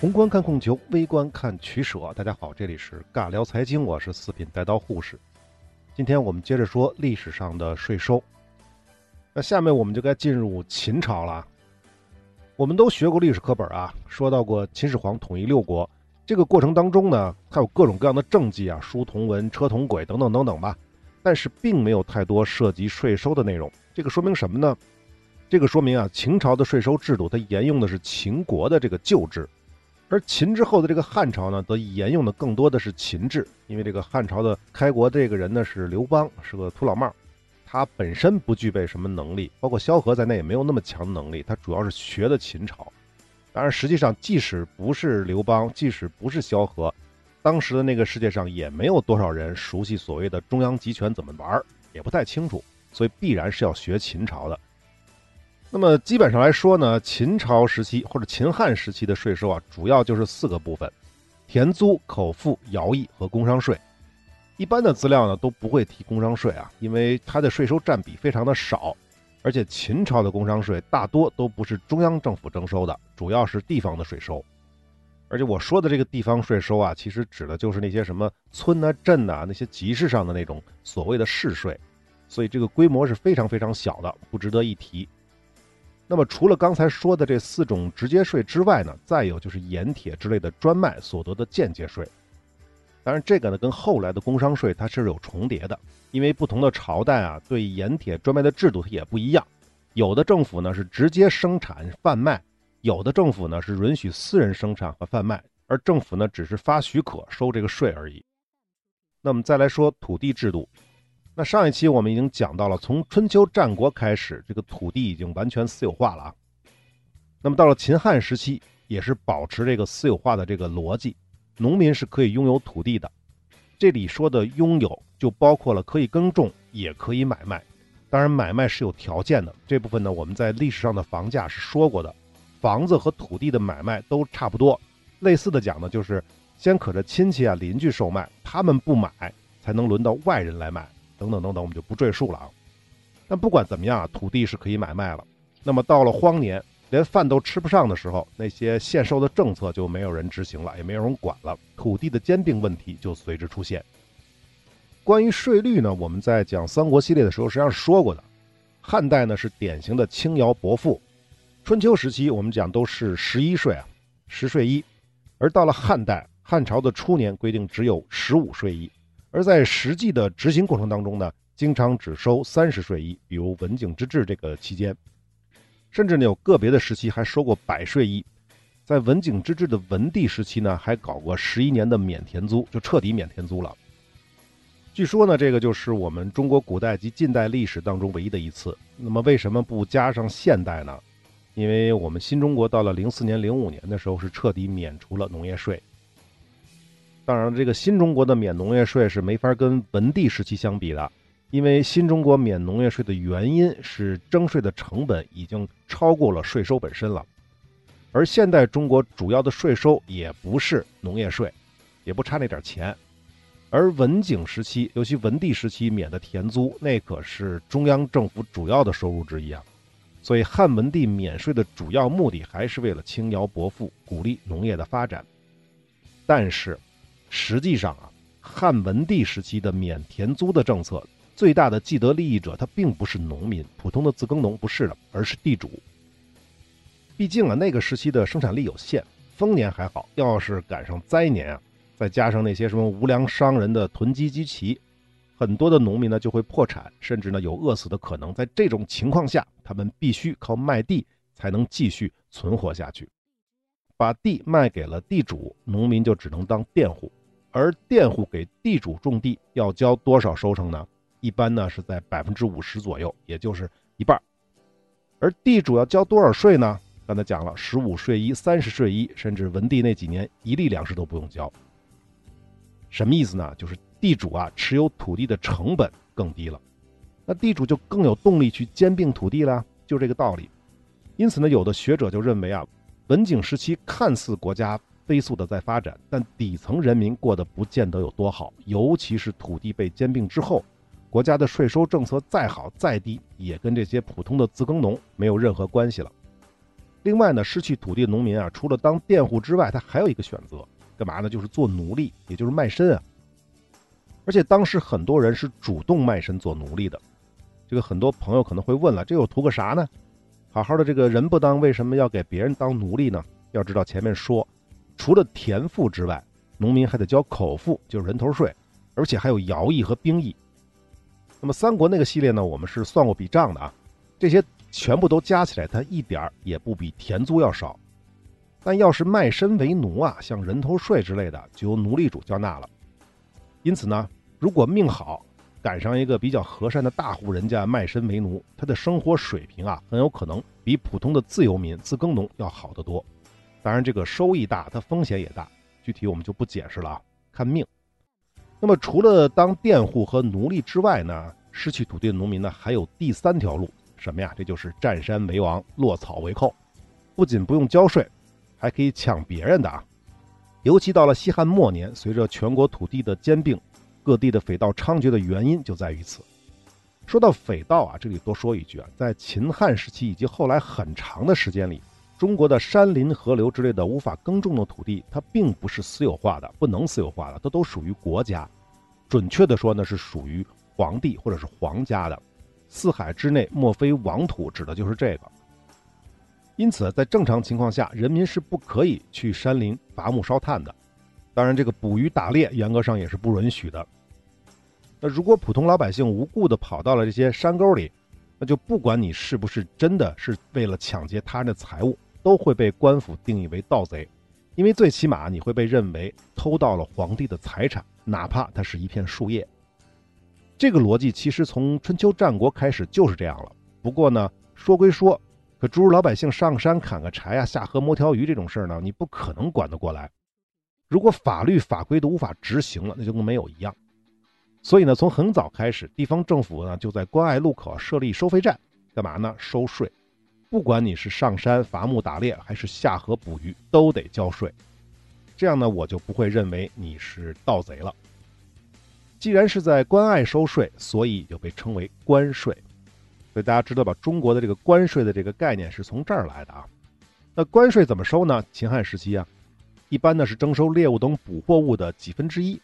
宏观看供求，微观看取舍。大家好，这里是尬聊财经，我是四品带刀护士。今天我们接着说历史上的税收。那下面我们就该进入秦朝了。我们都学过历史课本啊，说到过秦始皇统一六国这个过程当中呢，它有各种各样的政绩啊，书同文，车同轨等等等等吧。但是并没有太多涉及税收的内容。这个说明什么呢？这个说明啊，秦朝的税收制度它沿用的是秦国的这个旧制，而秦之后的这个汉朝呢，则沿用的更多的是秦制。因为这个汉朝的开国这个人呢是刘邦，是个土老帽，他本身不具备什么能力，包括萧何在内也没有那么强的能力，他主要是学的秦朝。当然，实际上即使不是刘邦，即使不是萧何，当时的那个世界上也没有多少人熟悉所谓的中央集权怎么玩，也不太清楚，所以必然是要学秦朝的。那么基本上来说呢，秦朝时期或者秦汉时期的税收啊，主要就是四个部分：田租、口赋、徭役和工商税。一般的资料呢都不会提工商税啊，因为它的税收占比非常的少，而且秦朝的工商税大多都不是中央政府征收的，主要是地方的税收。而且我说的这个地方税收啊，其实指的就是那些什么村呐、镇呐那些集市上的那种所谓的市税，所以这个规模是非常非常小的，不值得一提。那么除了刚才说的这四种直接税之外呢，再有就是盐铁之类的专卖所得的间接税。当然，这个呢跟后来的工商税它是有重叠的，因为不同的朝代啊，对盐铁专卖的制度它也不一样。有的政府呢是直接生产贩卖，有的政府呢是允许私人生产和贩卖，而政府呢只是发许可收这个税而已。那么再来说土地制度。那上一期我们已经讲到了，从春秋战国开始，这个土地已经完全私有化了啊。那么到了秦汉时期，也是保持这个私有化的这个逻辑，农民是可以拥有土地的。这里说的拥有，就包括了可以耕种，也可以买卖。当然，买卖是有条件的。这部分呢，我们在历史上的房价是说过的，房子和土地的买卖都差不多。类似的讲呢，就是先可着亲戚啊、邻居售卖，他们不买，才能轮到外人来买。等等等等，我们就不赘述了啊。但不管怎么样啊，土地是可以买卖了。那么到了荒年，连饭都吃不上的时候，那些限售的政策就没有人执行了，也没有人管了，土地的兼并问题就随之出现。关于税率呢，我们在讲三国系列的时候实际上是说过的。汉代呢是典型的轻徭薄赋，春秋时期我们讲都是十一税啊，十税一，而到了汉代，汉朝的初年规定只有十五税一。而在实际的执行过程当中呢，经常只收三十税一，比如文景之治这个期间，甚至呢有个别的时期还收过百税一。在文景之治的文帝时期呢，还搞过十一年的免田租，就彻底免田租了。据说呢，这个就是我们中国古代及近代历史当中唯一的一次。那么为什么不加上现代呢？因为我们新中国到了零四年、零五年的时候是彻底免除了农业税。当然，这个新中国的免农业税是没法跟文帝时期相比的，因为新中国免农业税的原因是征税的成本已经超过了税收本身了，而现代中国主要的税收也不是农业税，也不差那点钱，而文景时期，尤其文帝时期免的田租，那可是中央政府主要的收入之一啊，所以汉文帝免税的主要目的还是为了轻徭薄赋，鼓励农业的发展，但是。实际上啊，汉文帝时期的免田租的政策，最大的既得利益者他并不是农民，普通的自耕农不是的，而是地主。毕竟啊，那个时期的生产力有限，丰年还好，要是赶上灾年啊，再加上那些什么无良商人的囤积积齐，很多的农民呢就会破产，甚至呢有饿死的可能。在这种情况下，他们必须靠卖地才能继续存活下去。把地卖给了地主，农民就只能当佃户。而佃户给地主种地要交多少收成呢？一般呢是在百分之五十左右，也就是一半。而地主要交多少税呢？刚才讲了，十五税一，三十税一，甚至文帝那几年一粒粮食都不用交。什么意思呢？就是地主啊持有土地的成本更低了，那地主就更有动力去兼并土地了，就这个道理。因此呢，有的学者就认为啊，文景时期看似国家。飞速的在发展，但底层人民过得不见得有多好，尤其是土地被兼并之后，国家的税收政策再好再低，也跟这些普通的自耕农没有任何关系了。另外呢，失去土地的农民啊，除了当佃户之外，他还有一个选择，干嘛呢？就是做奴隶，也就是卖身啊。而且当时很多人是主动卖身做奴隶的。这个很多朋友可能会问了，这又图个啥呢？好好的这个人不当，为什么要给别人当奴隶呢？要知道前面说，除了田赋之外，农民还得交口赋，就是人头税，而且还有徭役和兵役。那么三国那个系列呢，我们是算过笔账的啊，这些全部都加起来，它一点儿也不比田租要少。但要是卖身为奴啊，像人头税之类的，就由奴隶主交纳了。因此呢，如果命好。赶上一个比较和善的大户人家卖身为奴，他的生活水平啊，很有可能比普通的自由民自耕农要好得多。当然，这个收益大，它风险也大，具体我们就不解释了啊，看命。那么，除了当佃户和奴隶之外呢，失去土地的农民呢，还有第三条路，什么呀？这就是占山为王，落草为寇。不仅不用交税，还可以抢别人的啊。尤其到了西汉末年，随着全国土地的兼并。各地的匪盗猖獗的原因就在于此。说到匪盗啊，这里多说一句啊，在秦汉时期以及后来很长的时间里，中国的山林、河流之类的无法耕种的土地，它并不是私有化的，不能私有化的，它都属于国家。准确的说呢，是属于皇帝或者是皇家的。四海之内莫非王土，指的就是这个。因此，在正常情况下，人民是不可以去山林伐木烧炭的。当然，这个捕鱼打猎严格上也是不允许的。那如果普通老百姓无故的跑到了这些山沟里，那就不管你是不是真的是为了抢劫他人的财物，都会被官府定义为盗贼，因为最起码你会被认为偷盗了皇帝的财产，哪怕它是一片树叶。这个逻辑其实从春秋战国开始就是这样了。不过呢，说归说，可诸如老百姓上山砍个柴啊、下河摸条鱼这种事儿呢，你不可能管得过来。如果法律法规都无法执行了，那就跟没有一样。所以呢，从很早开始，地方政府呢就在关隘路口设立收费站，干嘛呢？收税。不管你是上山伐木打猎，还是下河捕鱼，都得交税。这样呢，我就不会认为你是盗贼了。既然是在关隘收税，所以就被称为关税。所以大家知道吧？中国的这个关税的这个概念是从这儿来的啊。那关税怎么收呢？秦汉时期啊。一般呢是征收猎物等捕获物的几分之一，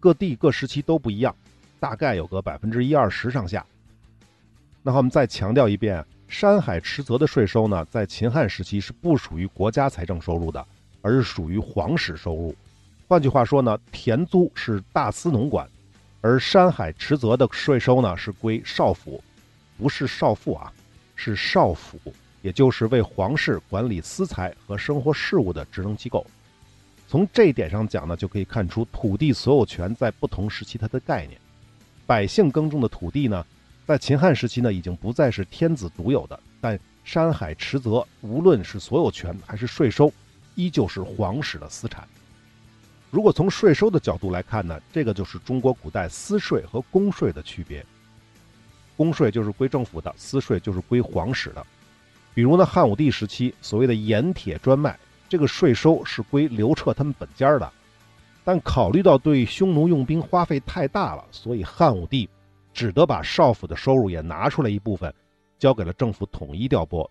各地各时期都不一样，大概有个百分之一二十上下。那好，我们再强调一遍，山海池泽的税收呢，在秦汉时期是不属于国家财政收入的，而是属于皇室收入。换句话说呢，田租是大司农管，而山海池泽的税收呢是归少府，不是少妇啊，是少府，也就是为皇室管理私财和生活事务的职能机构。从这一点上讲呢，就可以看出土地所有权在不同时期它的概念。百姓耕种的土地呢，在秦汉时期呢，已经不再是天子独有的，但山海池泽无论是所有权还是税收，依旧是皇室的私产。如果从税收的角度来看呢，这个就是中国古代私税和公税的区别。公税就是归政府的，私税就是归皇室的。比如呢，汉武帝时期所谓的盐铁专卖。这个税收是归刘彻他们本家的，但考虑到对匈奴用兵花费太大了，所以汉武帝只得把少府的收入也拿出来一部分，交给了政府统一调拨。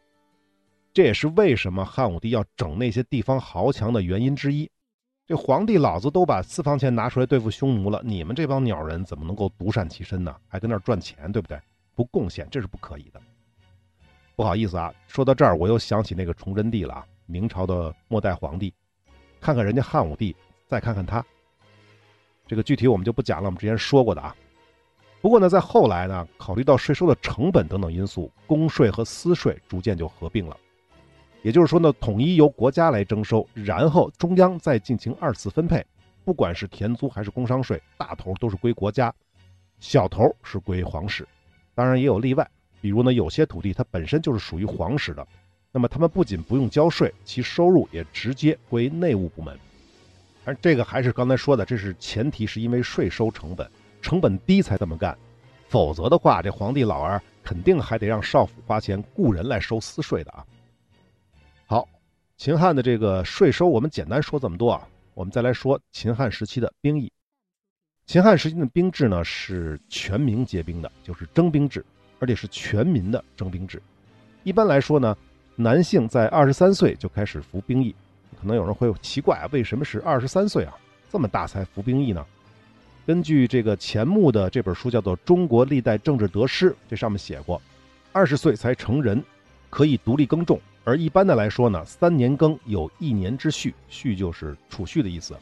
这也是为什么汉武帝要整那些地方豪强的原因之一。这皇帝老子都把私房钱拿出来对付匈奴了，你们这帮鸟人怎么能够独善其身呢？还跟那赚钱，对不对？不贡献这是不可以的。不好意思啊，说到这儿我又想起那个崇祯帝了啊。明朝的末代皇帝，看看人家汉武帝，再看看他，这个具体我们就不讲了。我们之前说过的啊。不过呢，在后来呢，考虑到税收的成本等等因素，公税和私税逐渐就合并了。也就是说呢，统一由国家来征收，然后中央再进行二次分配。不管是田租还是工商税，大头都是归国家，小头是归皇室。当然也有例外，比如呢，有些土地它本身就是属于皇室的。那么他们不仅不用交税，其收入也直接归内务部门。而这个还是刚才说的，这是前提，是因为税收成本成本低才这么干，否则的话，这皇帝老儿肯定还得让少府花钱雇人来收私税的啊。好，秦汉的这个税收我们简单说这么多啊，我们再来说秦汉时期的兵役。秦汉时期的兵制呢是全民皆兵的，就是征兵制，而且是全民的征兵制。一般来说呢。男性在二十三岁就开始服兵役。可能有人会奇怪，为什么是二十三岁啊？这么大才服兵役呢？根据这个钱穆的这本书叫做《中国历代政治得失》，这上面写过，二十岁才成人，可以独立耕种。而一般的来说呢，三年耕有一年之蓄，蓄就是储蓄的意思。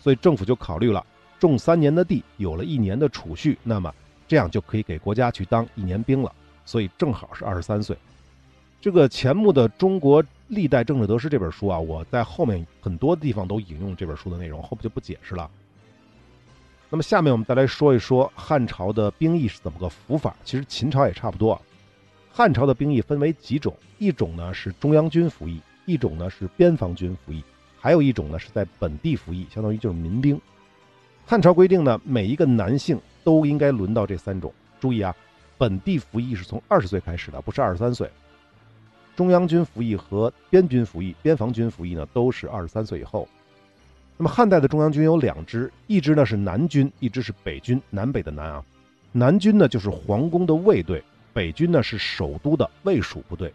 所以政府就考虑了，种三年的地，有了一年的储蓄，那么这样就可以给国家去当一年兵了。所以正好是二十三岁。这个钱穆的《中国历代政治得失》这本书啊，我在后面很多地方都引用这本书的内容，后面就不解释了。那么下面我们再来说一说汉朝的兵役是怎么个服法。其实秦朝也差不多。汉朝的兵役分为几种，一种呢是中央军服役，一种呢是边防军服役，还有一种呢是在本地服役，相当于就是民兵。汉朝规定呢，每一个男性都应该轮到这三种。注意啊，本地服役是从二十岁开始的，不是二十三岁。中央军服役和边军服役、边防军服役呢，都是二十三岁以后。那么汉代的中央军有两支，一支呢是南军，一支是北军，南北的南啊。南军呢就是皇宫的卫队。北军呢是首都的卫戍部队，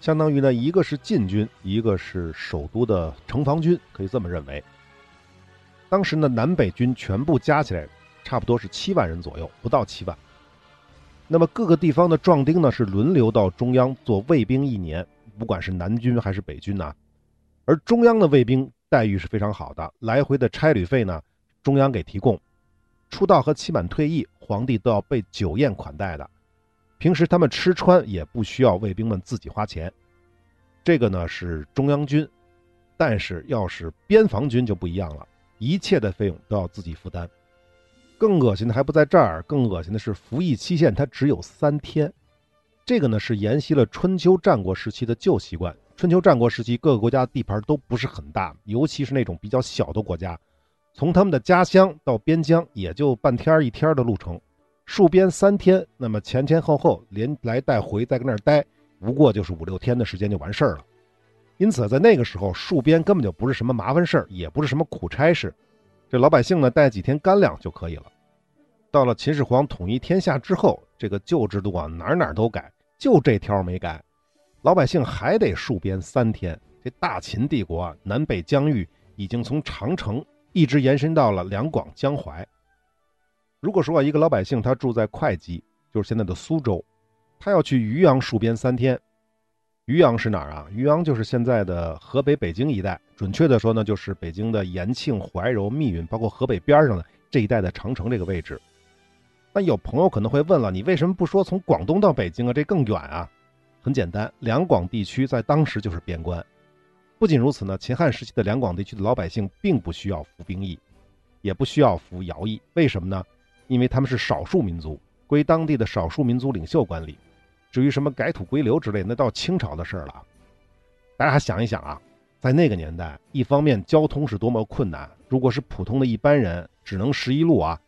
相当于呢一个是禁军，一个是首都的城防军，可以这么认为。当时呢南北军全部加起来差不多是七万人左右，不到七万。那么各个地方的壮丁呢是轮流到中央做卫兵一年，不管是南军还是北军呐。而中央的卫兵待遇是非常好的，来回的差旅费呢中央给提供，出道和期满退役，皇帝都要被酒宴款待的。平时他们吃穿也不需要卫兵们自己花钱，这个呢是中央军，但是要是边防军就不一样了，一切的费用都要自己负担。更恶心的还不在这儿，更恶心的是服役期限它只有三天，这个呢是沿袭了春秋战国时期的旧习惯。春秋战国时期各个国家地盘都不是很大，尤其是那种比较小的国家，从他们的家乡到边疆也就半天一天的路程。戍边三天，那么前前后后连来带回，在跟那儿待，不过就是五六天的时间就完事儿了。因此，在那个时候，戍边根本就不是什么麻烦事儿，也不是什么苦差事。这老百姓呢，带几天干粮就可以了。到了秦始皇统一天下之后，这个旧制度啊，哪哪都改，就这条没改，老百姓还得戍边三天。这大秦帝国啊，南北疆域已经从长城一直延伸到了两广江淮。如果说，一个老百姓他住在会稽，就是现在的苏州，他要去渔阳戍边三天。渔阳是哪儿啊？渔阳就是现在的河北北京一带，准确的说呢，就是北京的延庆、怀柔、密云，包括河北边上的这一带的长城这个位置。那有朋友可能会问了，你为什么不说从广东到北京啊？这更远啊！很简单，两广地区在当时就是边关。不仅如此呢，秦汉时期的两广地区的老百姓并不需要服兵役，也不需要服徭役，为什么呢？因为他们是少数民族，归当地的少数民族领袖管理。至于什么改土归流之类，那到清朝的事儿了。大家想一想啊，在那个年代，一方面交通是多么困难，如果是普通的一般人，只能十一路啊，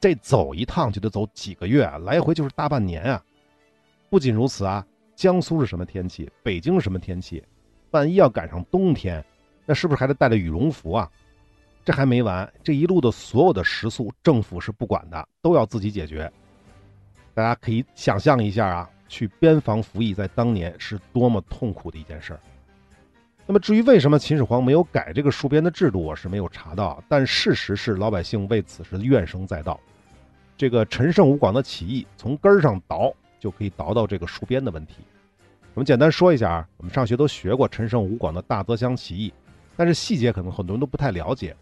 这走一趟就得走几个月，来回就是大半年啊。不仅如此啊，江苏是什么天气，北京是什么天气，万一要赶上冬天，那是不是还得带着羽绒服啊？这还没完，这一路的所有的食宿，政府是不管的，都要自己解决。大家可以想象一下啊，去边防服役在当年是多么痛苦的一件事儿。那么至于为什么秦始皇没有改这个戍边的制度，我是没有查到。但事实是，老百姓为此是怨声载道。这个陈胜吴广的起义，从根儿上倒就可以倒到这个戍边的问题。我们简单说一下啊，我们上学都学过陈胜吴广的大泽乡起义，但是细节可能很多人都不太了解。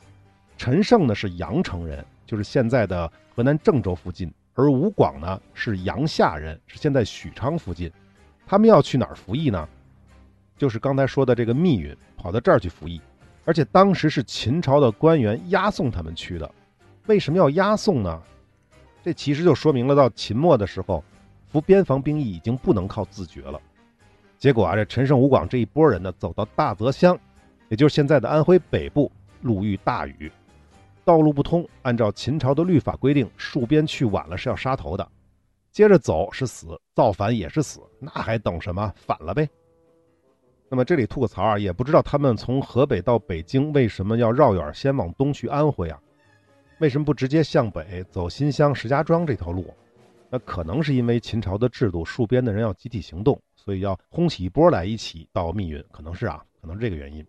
陈胜呢是阳城人，就是现在的河南郑州附近；而吴广呢是阳夏人，是现在许昌附近。他们要去哪儿服役呢？就是刚才说的这个密云，跑到这儿去服役。而且当时是秦朝的官员押送他们去的。为什么要押送呢？这其实就说明了，到秦末的时候，服边防兵役已经不能靠自觉了。结果啊，这陈胜吴广这一波人呢，走到大泽乡，也就是现在的安徽北部，路遇大雨。道路不通，按照秦朝的律法规定，戍边去晚了是要杀头的。接着走是死，造反也是死，那还等什么？反了呗。那么这里吐个槽啊，也不知道他们从河北到北京为什么要绕远，先往东去安徽啊？为什么不直接向北走新乡、石家庄这条路？那可能是因为秦朝的制度，戍边的人要集体行动，所以要轰起一波来一起到密云，可能是啊，可能是这个原因。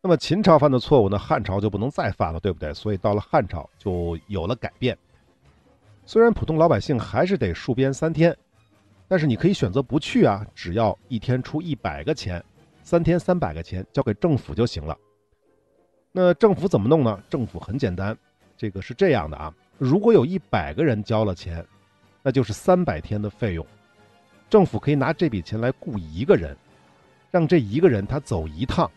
那么秦朝犯的错误呢，汉朝就不能再犯了，对不对？所以到了汉朝就有了改变。虽然普通老百姓还是得戍边三天，但是你可以选择不去啊，只要一天出一百个钱，三天三百个钱交给政府就行了。那政府怎么弄呢？政府很简单，这个是这样的啊，如果有一百个人交了钱，那就是三百天的费用，政府可以拿这笔钱来雇一个人，让这一个人他走一趟，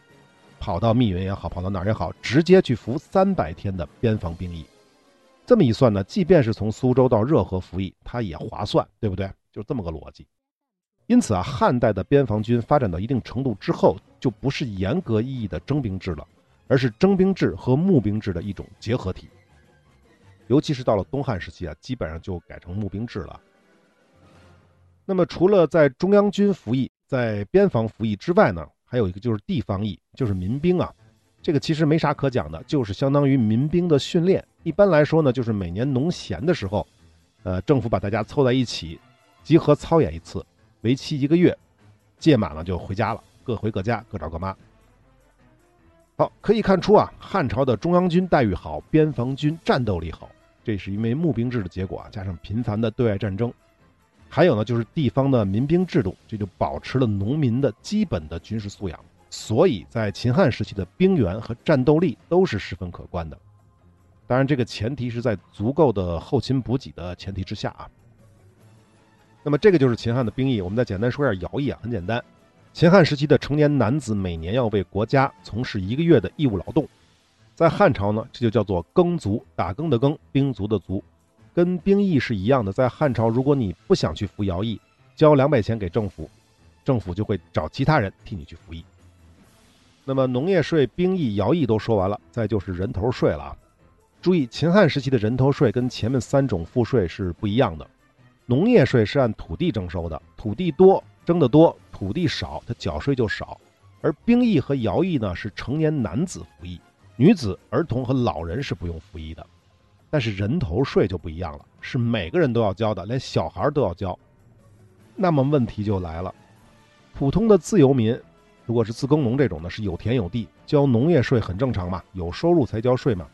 跑到密云也好，跑到哪儿也好，直接去服三百天的边防兵役。这么一算呢，即便是从苏州到热河服役，它也划算，对不对？就是这么个逻辑。因此啊，汉代的边防军发展到一定程度之后，就不是严格意义的征兵制了，而是征兵制和募兵制的一种结合体。尤其是到了东汉时期啊，基本上就改成募兵制了。那么，除了在中央军服役、在边防服役之外呢，还有一个就是地方役，就是民兵啊。这个其实没啥可讲的，就是相当于民兵的训练。一般来说呢，就是每年农闲的时候，呃，政府把大家凑在一起，集合操演一次，为期一个月，届满了就回家了，各回各家，各找各妈。好，可以看出啊，汉朝的中央军待遇好，边防军战斗力好，这是因为募兵制的结果啊，加上频繁的对外战争，还有呢，就是地方的民兵制度，这就保持了农民的基本的军事素养。所以在秦汉时期的兵源和战斗力都是十分可观的，当然这个前提是在足够的后勤补给的前提之下啊。那么这个就是秦汉的兵役，我们再简单说一下徭役啊，很简单，秦汉时期的成年男子每年要为国家从事一个月的义务劳动，在汉朝呢，这就叫做耕卒，打更的耕，兵卒的卒，跟兵役是一样的。在汉朝，如果你不想去服徭役，交两百钱给政府，政府就会找其他人替你去服役。那么农业税、兵役、徭役都说完了，再就是人头税了啊！注意，秦汉时期的人头税跟前面三种赋税是不一样的。农业税是按土地征收的，土地多征得多，土地少它缴税就少。而兵役和徭役呢，是成年男子服役，女子、儿童和老人是不用服役的。但是人头税就不一样了，是每个人都要交的，连小孩都要交。那么问题就来了，普通的自由民。如果是自耕农这种的，是有田有地，交农业税很正常嘛，有收入才交税嘛。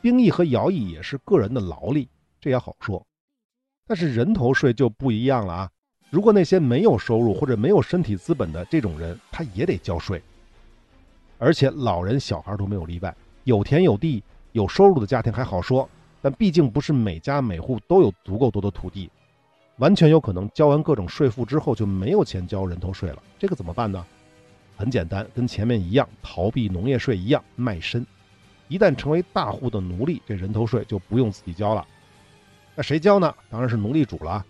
兵役和徭役也是个人的劳力，这也好说。但是人头税就不一样了啊！如果那些没有收入或者没有身体资本的这种人，他也得交税。而且老人小孩都没有例外，有田有地有收入的家庭还好说，但毕竟不是每家每户都有足够多的土地，完全有可能交完各种税赋之后就没有钱交人头税了。这个怎么办呢？很简单，跟前面一样，逃避农业税一样，卖身。一旦成为大户的奴隶，这人头税就不用自己交了。那谁交呢？当然是奴隶主了。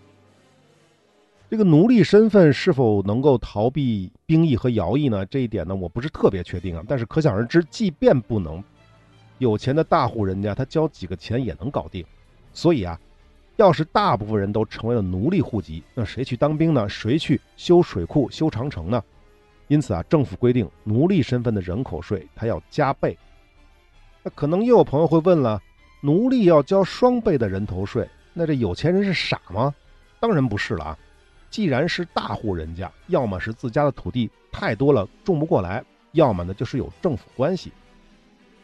这个奴隶身份是否能够逃避兵役和徭役呢？这一点呢，我不是特别确定啊。但是可想而知，即便不能，有钱的大户人家他交几个钱也能搞定。所以啊，要是大部分人都成为了奴隶户籍，那谁去当兵呢？谁去修水库、修长城呢？因此啊，政府规定奴隶身份的人口税它要加倍。那可能又有朋友会问了：奴隶要交双倍的人头税，那这有钱人是傻吗？当然不是了啊！既然是大户人家，要么是自家的土地太多了种不过来，要么呢就是有政府关系。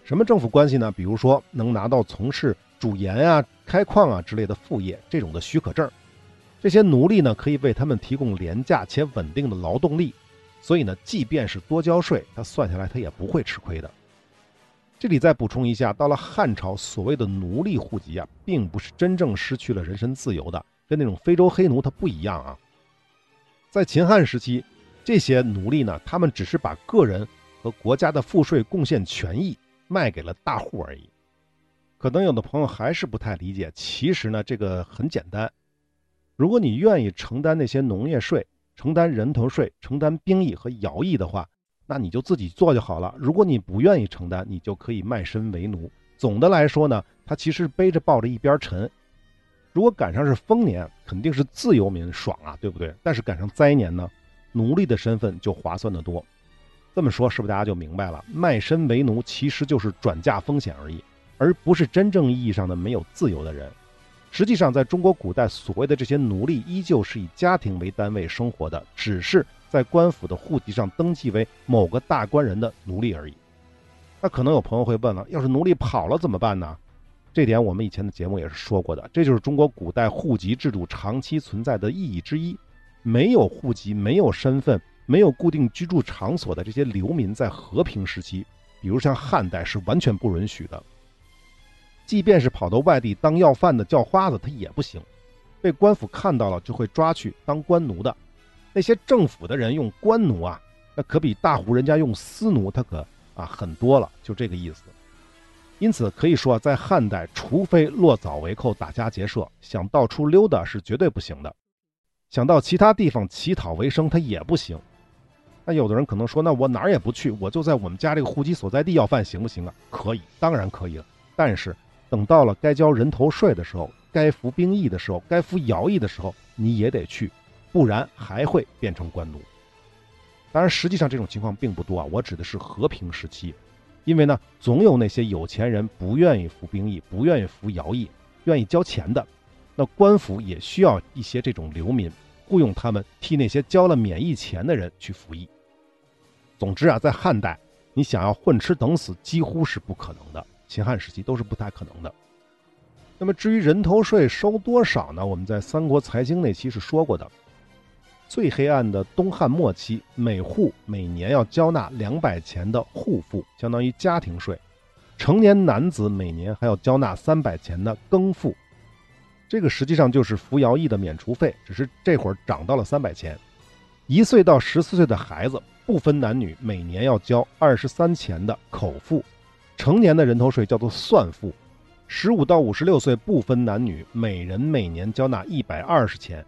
什么政府关系呢？比如说能拿到从事主盐啊、开矿啊之类的副业这种的许可证。这些奴隶呢，可以为他们提供廉价且稳定的劳动力。所以呢，即便是多交税，他算下来他也不会吃亏的。这里再补充一下，到了汉朝，所谓的奴隶户籍啊，并不是真正失去了人身自由的，跟那种非洲黑奴他不一样啊。在秦汉时期，这些奴隶呢，他们只是把个人和国家的赋税贡献权益卖给了大户而已。可能有的朋友还是不太理解，其实呢，这个很简单，如果你愿意承担那些农业税。承担人头税、承担兵役和徭役的话，那你就自己做就好了。如果你不愿意承担，你就可以卖身为奴。总的来说呢，他其实背着抱着一边沉。如果赶上是丰年，肯定是自由民爽啊，对不对？但是赶上灾年呢，奴隶的身份就划算得多。这么说，是不是大家就明白了？卖身为奴其实就是转嫁风险而已，而不是真正意义上的没有自由的人。实际上，在中国古代，所谓的这些奴隶依旧是以家庭为单位生活的，只是在官府的户籍上登记为某个大官人的奴隶而已。那可能有朋友会问了，要是奴隶跑了怎么办呢？这点我们以前的节目也是说过的，这就是中国古代户籍制度长期存在的意义之一。没有户籍、没有身份、没有固定居住场所的这些流民，在和平时期，比如像汉代，是完全不允许的。即便是跑到外地当要饭的叫花子，他也不行，被官府看到了就会抓去当官奴的。那些政府的人用官奴啊，那可比大户人家用私奴他可啊很多了，就这个意思。因此可以说，在汉代，除非落早为寇、打家劫舍，想到处溜达是绝对不行的。想到其他地方乞讨为生，他也不行。那有的人可能说，那我哪儿也不去，我就在我们家这个户籍所在地要饭行不行啊？可以，当然可以了。但是。等到了该交人头税的时候，该服兵役的时候，该服徭役的时候，你也得去，不然还会变成官奴。当然，实际上这种情况并不多啊。我指的是和平时期，因为呢，总有那些有钱人不愿意服兵役，不愿意服徭役，愿意交钱的。那官府也需要一些这种流民，雇佣他们替那些交了免役钱的人去服役。总之啊，在汉代，你想要混吃等死，几乎是不可能的。秦汉时期都是不太可能的。那么至于人头税收多少呢？我们在《三国财经》那期是说过的。最黑暗的东汉末期，每户每年要交纳两百钱的户赋，相当于家庭税；成年男子每年还要交纳三百钱的耕赋。这个实际上就是服徭役的免除费，只是这会儿涨到了三百钱。一岁到十四岁的孩子，不分男女，每年要交二十三钱的口赋。成年的人头税叫做算赋，十五到五十六岁不分男女，每人每年交纳一百二十钱。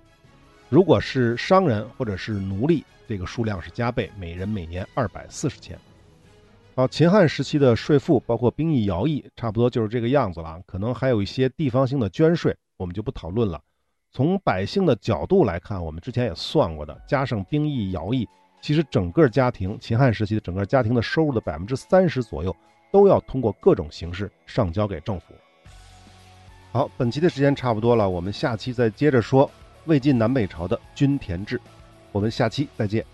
如果是商人或者是奴隶，这个数量是加倍，每人每年二百四十钱。好，秦汉时期的税赋包括兵役、徭役，差不多就是这个样子了。可能还有一些地方性的捐税，我们就不讨论了。从百姓的角度来看，我们之前也算过的，加上兵役、徭役，其实整个家庭秦汉时期的整个家庭的收入的百分之三十左右。都要通过各种形式上交给政府。好，本期的时间差不多了，我们下期再接着说魏晋南北朝的均田制。我们下期再见。